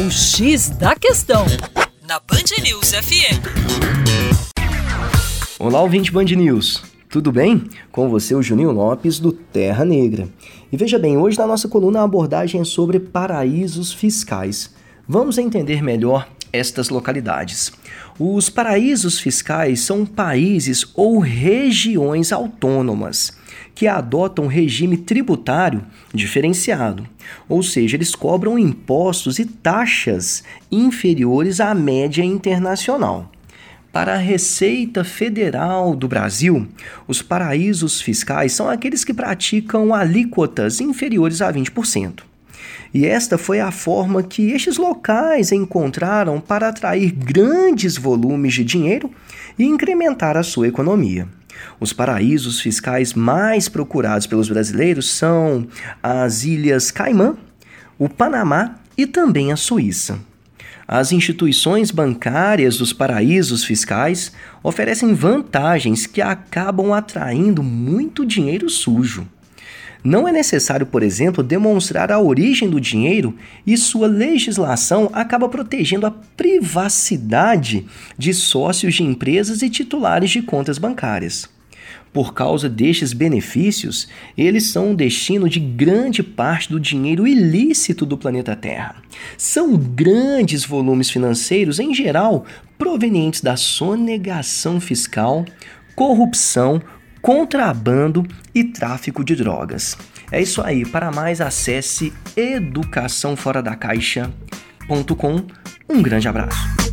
O X da Questão, na Band News FM. Olá, ouvinte Band News. Tudo bem? Com você, o Juninho Lopes, do Terra Negra. E veja bem, hoje na nossa coluna a abordagem é sobre paraísos fiscais. Vamos entender melhor estas localidades. Os paraísos fiscais são países ou regiões autônomas que adotam regime tributário diferenciado, ou seja, eles cobram impostos e taxas inferiores à média internacional. Para a Receita Federal do Brasil, os paraísos fiscais são aqueles que praticam alíquotas inferiores a 20%. E esta foi a forma que estes locais encontraram para atrair grandes volumes de dinheiro e incrementar a sua economia. Os paraísos fiscais mais procurados pelos brasileiros são as Ilhas Caimã, o Panamá e também a Suíça. As instituições bancárias dos paraísos fiscais oferecem vantagens que acabam atraindo muito dinheiro sujo. Não é necessário, por exemplo, demonstrar a origem do dinheiro e sua legislação acaba protegendo a privacidade de sócios de empresas e titulares de contas bancárias. Por causa destes benefícios, eles são o destino de grande parte do dinheiro ilícito do planeta Terra. São grandes volumes financeiros, em geral, provenientes da sonegação fiscal, corrupção, contrabando e tráfico de drogas. É isso aí. Para mais, acesse educaçãoforadacaixa.com. Um grande abraço.